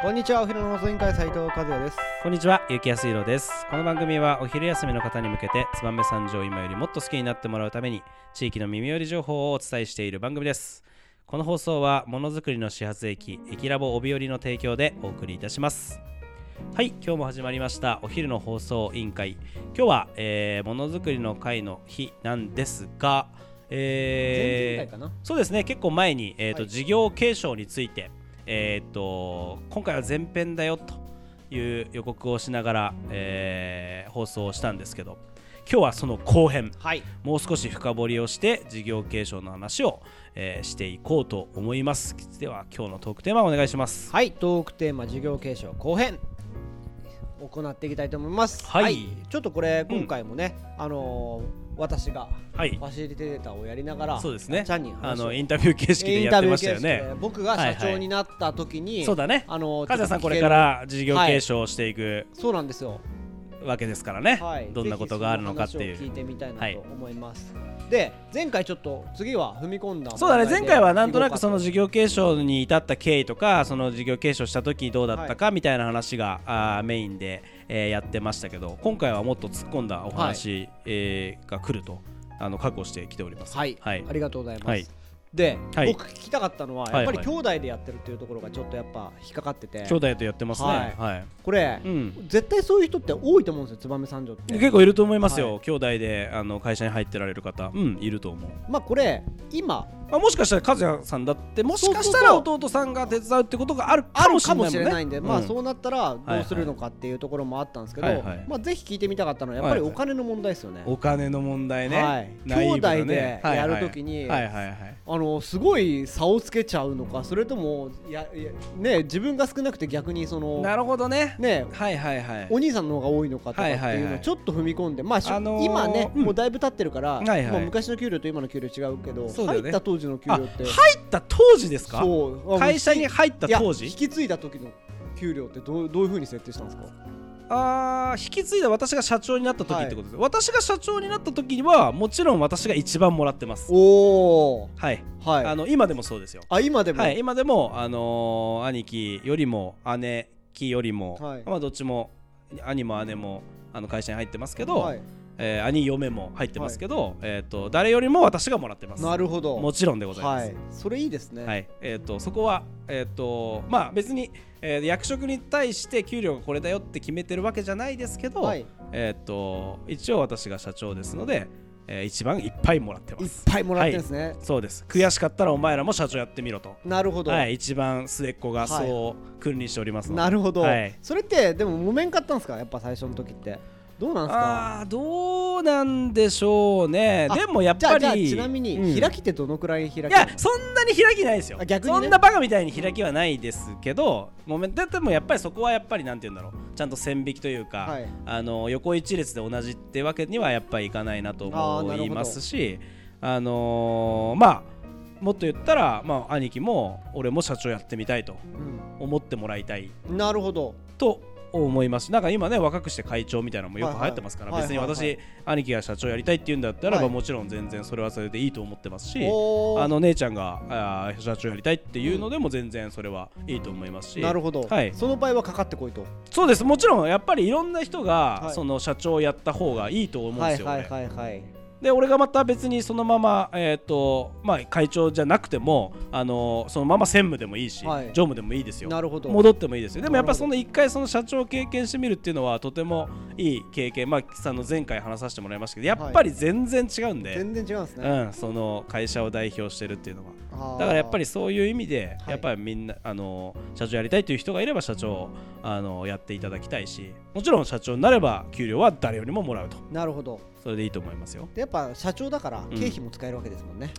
こんにちはお昼の放送委員会斉藤和也ですこんにちは、ゆきやすいろです。この番組はお昼休みの方に向けて、燕三条を今よりもっと好きになってもらうために、地域の耳寄り情報をお伝えしている番組です。この放送は、ものづくりの始発駅、駅ラボ帯寄りの提供でお送りいたします。はい、今日も始まりました、お昼の放送委員会。今日は、えー、ものづくりの会の日なんですが、えー前々回かな？そうですね結構前に、えーとはい事業継承について、えー、と今回は前編だよという予告をしながら、えー放送をしたんですけど今日はその後編はい。もう少し深掘りをして事業継承の話を、えーしていこうと思います。では今日のトークテーマお願いします。はいトークテーマ事業継承後編行っていきたいと思います。はい。ちょっとこれ今回もね、あのー私がはい。ファシリテーターをやりながらそうですね。ちゃんにあのインタビュー形式でやってましたよね。で。僕が社長になった時に、そうだね。あのーさんこれから事業継承をしていくそうなんですよ。わけですからね、はい、どんなことがあるのかっていう。聞いてみたいなはいと思います、で前回ちょっと次は踏み込んだそうだね。前回はなんとなくその時事業継承に至った経緯とかその事業継承した時にどうだったかみたいな話が、あーメインで、えーやってましたけど今回はもっと突っ込んだお話、えーが来るとあの覚悟してきております。はい、はい。ありがとうございます、はいで、はい。僕聞きたかったのははい。やっぱりはい。兄弟でやってるっていうところがちょっとやっぱ引っかかってて、兄弟とやってますね。はい、これ、うん。絶対そういう人って多いと思うんですよ燕三条って。結構いると思いますよ、は兄弟であの会社に入ってられる方。うんいると思う。まあこれ今まあ、もしかしたら和也さんだってもしかしたら弟さんが手伝うってことがあるあるかもしれないね。かもしれないんで、まあうんそうなったらどうするのかっていうところもあったんですけど、はいはい。まあぜひ聞いてみたかったのはやっぱりはいはい。お金の問題ですよね、お金の問題ね、はい。兄弟でやる時にはいはい。はいはいあのすごい差をつけちゃうのかそれともやいやね自分が少なくて逆にそのなるほどね。ねはいはいはい。お兄さんの方が多いのかとかってはいはいはい。いうのをちょっと踏み込んで、まあ、あのー今ね、うん。もうだいぶ経ってるから、はいはい。まあ、昔の給料と今の給料違うけどね。入った当時の給料って。入った当時ですか？会社に入った当時？引き継いだ時の給料ってどうどういうふうに設定したんですか？あー引き継いだ私が社長になった時ってことです、私が社長になった時にはもちろん私が一番もらってます。おおはい、はい。あの今でもそうですよ。あ今でも、はい今でもあのー兄貴よりも姉貴よりも、はい。まあどっちも兄も姉もあの会社に入ってますけど、はいえー兄嫁も入ってますけど、えっ、と誰よりも私がもらってます。なるほど。もちろんでございます、はい。それいいですね、はい、えっ、とそこはえっ、とまあ別に、えー役職に対して給料がこれだよって決めてるわけじゃないですけど、はい。えっ、と一応私が社長ですので、えー一番いっぱいもらってまいっす。ぱいもらってるんですね、そうです。悔しかったらお前らも社長やってみろと。なるほど、はい、一番末っ子がそう君にしておりますので。なるほど、はい。それってでも揉めんかったんですか？やっぱ最初の時ってどうなんですか？あーどうなんでしょうね。あでもやっぱりちなみに、うん。開きってどのくらい開き？いやそんなに開きないですよ。あ逆にね。そんなバカみたいに開きはないですけどもめででもやっぱりそこはやっぱりなんて言うんだろう。ちゃんと線引きというか、はい。あの横一列で同じってわけにはやっぱりいかないなと思いますしあのーまあもっと言ったら、まあ、兄貴も俺も社長やってみたいと思ってもらいたい。うんなるほど。と思います。なんか今ね若くして会長みたいなのもよく流行ってますから、はいはい別に私、兄貴が社長やりたいって言うんだったらば、はい。もちろん全然それはそれでいいと思ってますしあの姉ちゃんがあー社長やりたいっていうのでも全然それはいいと思いますし、なるほど、はい。その場合はかかってこいと。そうです。もちろんやっぱりいろんな人が、はい。その社長をやった方がいいと思うんですよ、はいはい俺はいはいで俺がまた別にそのまま、えーとまあ、会長じゃなくても、あのそのまま専務でもいいし、はい。常務でもいいですよ。なるほど。戻ってもいいですよ。でもやっぱその一回その社長を経験してみるっていうのはとてもいい経験まあさんの前回話させてもらいましたけどやっぱり全然違うんで、全然違うんですね、うん、その会社を代表してるっていうのは。だからやっぱりそういう意味で、はい。やっぱりみんなあの社長やりたいという人がいれば社長をあのやっていただきたいしもちろん社長になれば給料は誰よりももらうと。なるほどそれでいいと思いますよ。でやっぱ社長だからん。経費も使えるわけですもんね、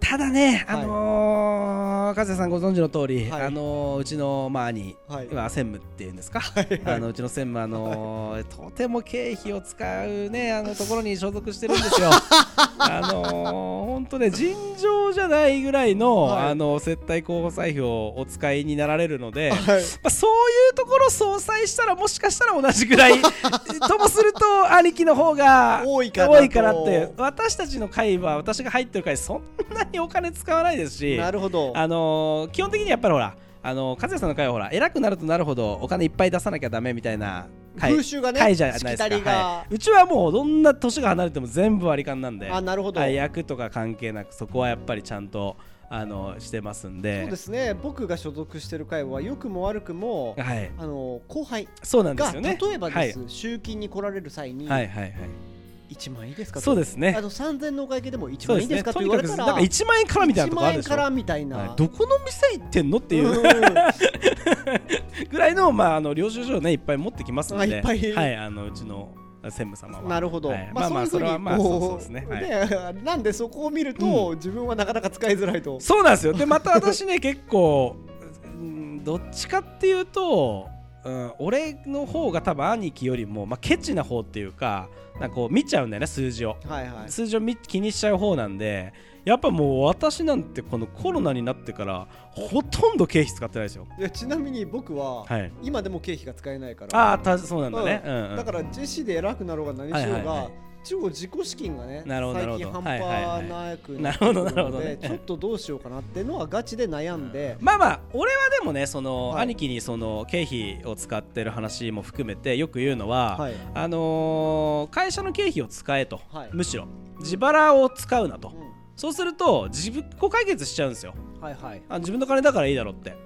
ただね、はい。あのー、和也さんご存知の通り、はい。あのーうちの、まあ、兄、はい。今専務っていうんですか、はい。あのうちの専務、あのーとても経費を使うねあのところに所属してるんですよ。あのー、本当ね尋常じゃないぐらいの、はい。あの接待候補採票をお使いになられるので、はい。まあ、そういうところ相殺したらもしかしたら同じぐらいともすると兄貴の方が多いかなと。多いかなって私たちの会は私が入ってる会そんなにお金使わないですしなるほど。あのー基本的にやっぱりほらあの和也さんの会はほら偉くなるとなるほどお金いっぱい出さなきゃダメみたいな会風習がね会じゃないですか、はい。うちはもうどんな年が離れても全部割り勘なんで。あなるほど、はい、役とか関係なくそこはやっぱりちゃんとあのしてますんで。そうですね。僕が所属してる会は良くも悪くもはい、あの後輩そうなんでがすよね。例えばです、集金に来られる際に、はいはいはいはい1万円いいですかと。そうですね。あの3000のお会計でも1そうですね。万円いいですかとと言われたらにかくなんか1万円からみたいなとこあるでし1万円ょからみたいな、はい。どこの店行ってんのっていう。うん。ぐらいの,、まあ、あの領収書をねいっぱい持ってきますので。あいっぱい。はい、あのうちの専務様は。なるほど、はい。まあ、まあまあそれはまあそうですね。はい。ね なんでそこを見ると、自分はなかなか使いづらいと。そうなんですよ。でまた私ね結構うんどっちかっていうと、うん、俺の方が多分兄貴よりも、まあ、ケチな方っていうかなんかこう見ちゃうんだよね数字を。はいはい。数字を見気にしちゃう方なんでやっぱもう私なんてこのコロナになってからほとんど経費使ってないですよ。いやちなみに僕は、はい。今でも経費が使えないから。ああたそうなんだね、うん。うんだからジェシーで偉くなろうが何しようが、はいはいはい。一応自己資金がねなるほど最近半端なくなるほどってくなるほどね。のでちょっとどうしようかなっていうのはガチで悩んで、まあまあ俺はでもねその、はい。兄貴にその経費を使ってる話も含めてよく言うのは、はい。あのー会社の経費を使えと、はい。むしろ。自腹を使うなと、うそうすると自分こう解決しちゃうんですよ。んはいはい。あ自分の金だからいいだろうって。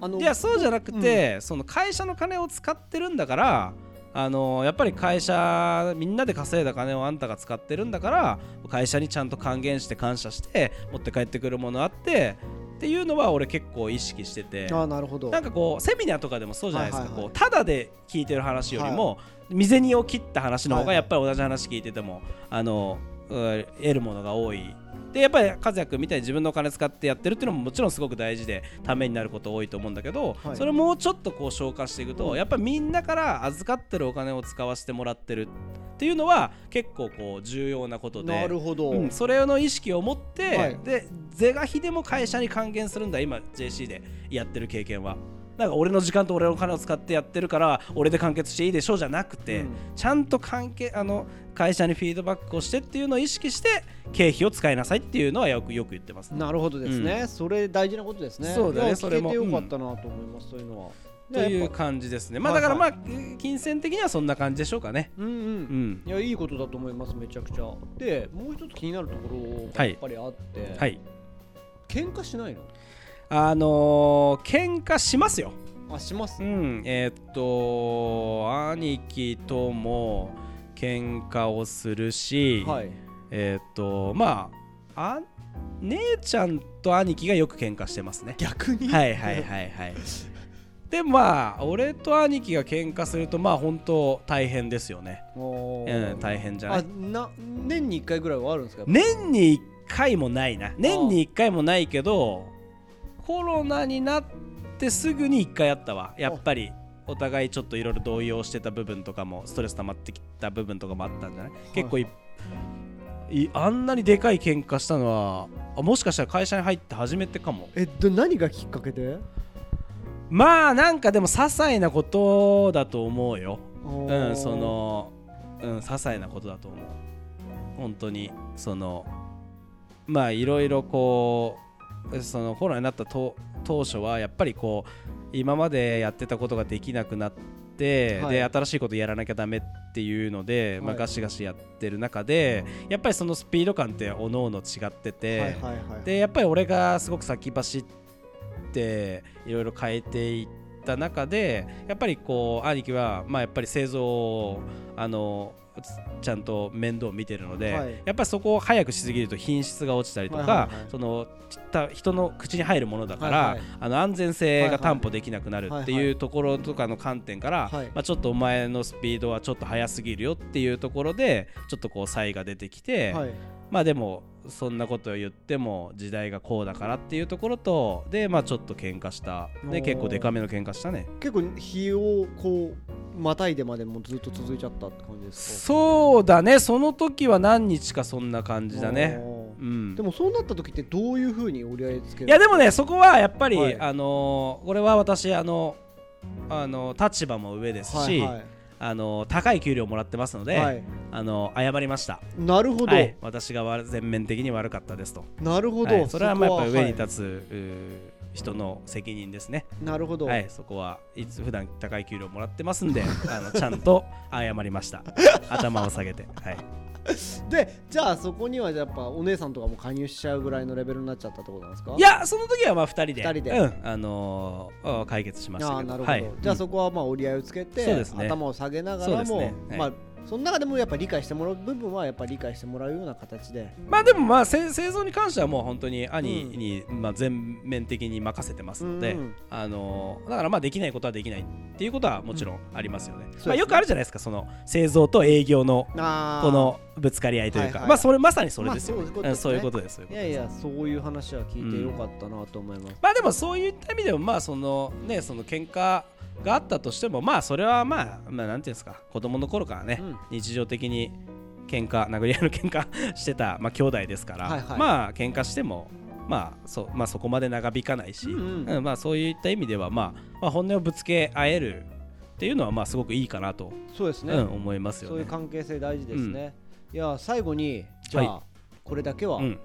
あのいやそうじゃなくて、その会社の金を使ってるんだからあのやっぱり会社みんなで稼いだ金をあんたが使ってるんだから会社にちゃんと還元して感謝して持って帰ってくるものあってっていうのは俺結構意識してて。あなるほど。なんかこうセミナーとかでもそうじゃないですか、はいはいはい。こうただで聞いてる話よりも、未然を切った話の方がやっぱり同じ話聞いてても、あのうん得るものが多い。でやっぱり和也君みたいに自分のお金使ってやってるっていうのももちろんすごく大事でためになること多いと思うんだけど、はい。それをもうちょっとこう消化していくとやっぱりみんなから預かってるお金を使わせてもらってるっていうのは結構こう重要なことでなるほど、うん、それの意識を持って、はい。で是が非でも会社に還元するんだ今 JC でやってる経験はなんか俺の時間と俺の金を使ってやってるから俺で完結していいでしょうじゃなくて、うん。ちゃんと関係あの会社にフィードバックをしてっていうのを意識して経費を使いなさいっていうのはよくよく言ってます、なるほどですね、それ大事なことですね。そうだね。それもよかったなと思います、そういうのは。という感じですね。まあはいはいだからまあ、金銭的にはそんな感じでしょうかね。うんうん、うん。いやいいことだと思いますめちゃくちゃ。でもう一つ気になるところがやっぱりあって、はい。喧嘩しないの？あのー、喧嘩しますよ。あします、うん。えーっと兄貴とも喧嘩をするし、はい。えーっとまああ姉ちゃんと兄貴がよく喧嘩してますね。逆に？はいはいはいはい。でまあ俺と兄貴が喧嘩するとまあ本当大変ですよね。おうーん大変じゃなあいな年に1回ぐらいはあるんですか？年に1回もないな。年に1回もないけどコロナになってすぐに1回あったわ。やっぱり。お互いちょっといろいろ動揺してた部分とかもストレス溜まってきた部分とかもあったんじゃない、結構いいあんなにでかい喧嘩したのはあもしかしたら会社に入って初めてかも。えど何がきっかけで？まあなんかでも些細なことだと思うよ。ううんそのうん些細なことだと思う。本当にそのまあいろいろこうそのコロナになった当当初はやっぱりこう今までやってたことができなくなって、はい。で新しいことやらなきゃダメっていうので、まあ、はいガシガシやってる中でやっぱりそのスピード感っておのおの違ってて、はいはいはい。でやっぱり俺がすごく先走っていろいろ変えていった中でやっぱりこう兄貴はまあやっぱり製造をあのちゃんと面倒を見てるので、はい。やっぱりそこを早くしすぎると品質が落ちたりとか、はいはいはいその人の口に入るものだから、はいはい。あの安全性が担保できなくなるってはい。はいいうところとかの観点から、はい。まあ、ちょっとお前のスピードはちょっと速すぎるよっていうところでちょっとこう差異が出てきて、はいまあでもそんなことを言っても時代がこうだからっていうところとでまあちょっと喧嘩した。で結構デカめの喧嘩したね。結構日をこうまたいでまでもずっと続いちゃったって感じですか？そうだね。その時は何日かそんな感じだね。うん。でもそうなった時ってどういうふうに折り合いつけるいやでもねそこはやっぱり、はい。あのーこれは私あのあの立場も上ですし、はいはいあの高い給料もらってますので、はい。あの謝りました。なるほど、はい、私が悪全面的に悪かったですと、なるほど、はい。それはまあやっぱり上につ立つ、人の責任ですね。なるほど、はい。そこはいつ普段高い給料もらってますんで あのちゃんと謝りました。頭を下げて。はい でじゃあそこにはやっぱお姉さんとかも加入しちゃうぐらいのレベルになっちゃったってことなんですか？いやその時はまあ2人で。二人で。うん。あのーあ解決しましたけど。なるほど、はい。じゃあそこはまあ折り合いをつけて、頭を下げながらも、ね。はい。まあその中でもやっぱ理解してもらう部分はやっぱ理解してもらうような形で。まあでもまあせ製造に関してはもう本当に兄に、まあ、全面的に任せてますので、うん。あのーだからまあできないことはできないっていうことはもちろんありますよね,、すねまあ、よくあるじゃないですかその製造と営業のこのぶつかり合いというか、はいはい。まあそれまさにそれですよ、まあそういうことですね。いやいやそういう話は聞いてよかったなと思います、まあでもそういった意味でもまあそのねその喧嘩があったとしてもまあそれはまあまあなんていうんですか。子供の頃からね、うん。日常的に喧嘩殴り合いの喧嘩 してたまあ兄弟ですから、はいはい。まあ喧嘩してもまあそまあそこまで長引かないし、うんうん。うんまあそういった意味ではまあ、まあ本音をぶつけ合えるっていうのはまあすごくいいかなと、そうですね、うん、思いますよそういうね。関係性大事ですね、いや最後にじゃあ、はこれだけは、うん。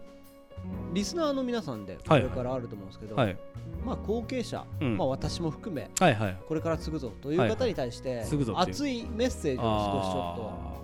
リスナーの皆さんでこはい。れからあると思うんですけど、はい。まあ後継者、うん。まあ私も含めはいはい。これから継ぐぞという方に対して、継ぐぞっていう。熱いメッセージを少しちょっと。あ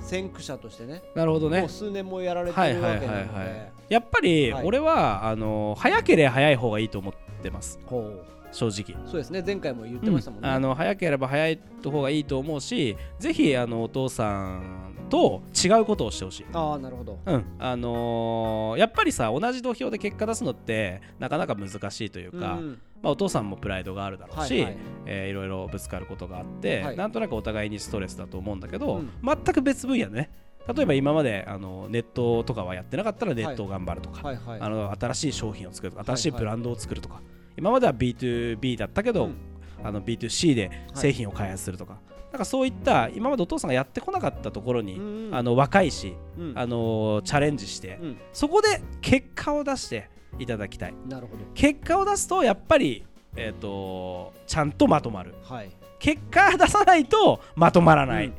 先駆者としてね。ーなるほどね。もう数年もやられてるわけなので、はいやっぱりはい。俺は、あの早ければ早い方がいいと思ってます。ほ正直。うそうですね。前回も言ってましたもんね、あの早ければ早い方がいいと思うしぜひあのお父さんと違うことをしてほしい。ああなるほど。うん。あのーやっぱりさ同じ土俵で結果出すのってなかなか難しいというか、うんまあ、お父さんもプライドがあるだろうし、はいはい。えーいろいろぶつかることがあって、はい。なんとなくお互いにストレスだと思うんだけど、うん。全く別分野でね。例えば今まであのネットとかはやってなかったらネットを頑張るとか、はいはい。あの新しい商品を作るとかはい新しいブランドを作るとか、今までは B2B だったけど、うん。あの B2C で製品を開発するとか、なんかそういった今までお父さんがやってこなかったところに、うんあの若いし、うん。あのチャレンジして、うん。そこで結果を出していただきたい。なるほ結果を出すとやっぱり、えー、とちゃんとまとまる。どはい。結果出さないとまとまらない、うん。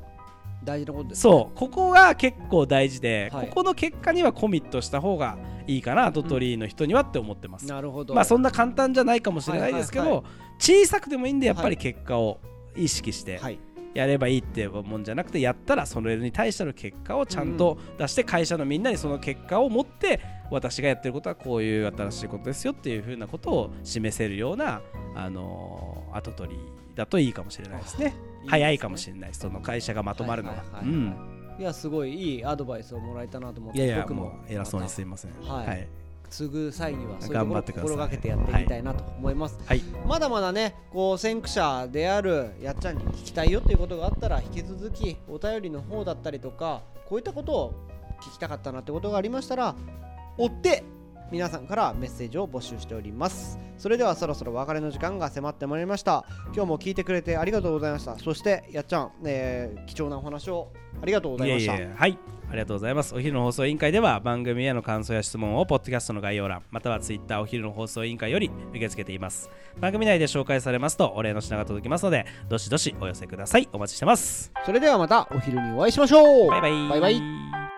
大事なことですそう。ここが結構大事で、はい。ここの結果にはコミットした方がいいかなトトリの人にはって思ってます、なるほど。まあそんな簡単じゃないかもしれないですけど、はいはい小さくでもいいんでやっぱはいり結果を意識してはい。やればいいってもんじゃなくてやったらそれに対しての結果をちゃんと出して会社のみんなにその結果を持って私がやってることはこういう新しいことですよっていうふうなことを示せるような、あのー後取りだといいかもしれないですね。いいですね。早いかもしれないその会社がまとまるのは。はいはいはいはい。うんいやすごいいいアドバイスをもらえたなと思っていやいや僕も偉そうにすいません。はい。はい。継ぐ際にはそういうところ心がけてやっていきたいなと思います、はい。まだまだねこう先駆者であるやっちゃんに聞きたいよっていうことがあったら引き続きお便りの方だったりとかこういったことを聞きたかったなってことがありましたら追って皆さんからメッセージを募集しております。それではそろそろお別れの時間が迫ってまいりました。今日も聞いてくれてありがとうございました。そしてやっちゃん、えー貴重なお話をありがとうございました。はい。ありがとうございます。お昼の放送委員会では番組への感想や質問をポッドキャストの概要欄またはツイッターお昼の放送委員会より受け付けています。番組内で紹介されますとお礼の品が届きますのでどしどしお寄せください。お待ちしてます。それではまたお昼にお会いしましょう。バイバイ。バイバイ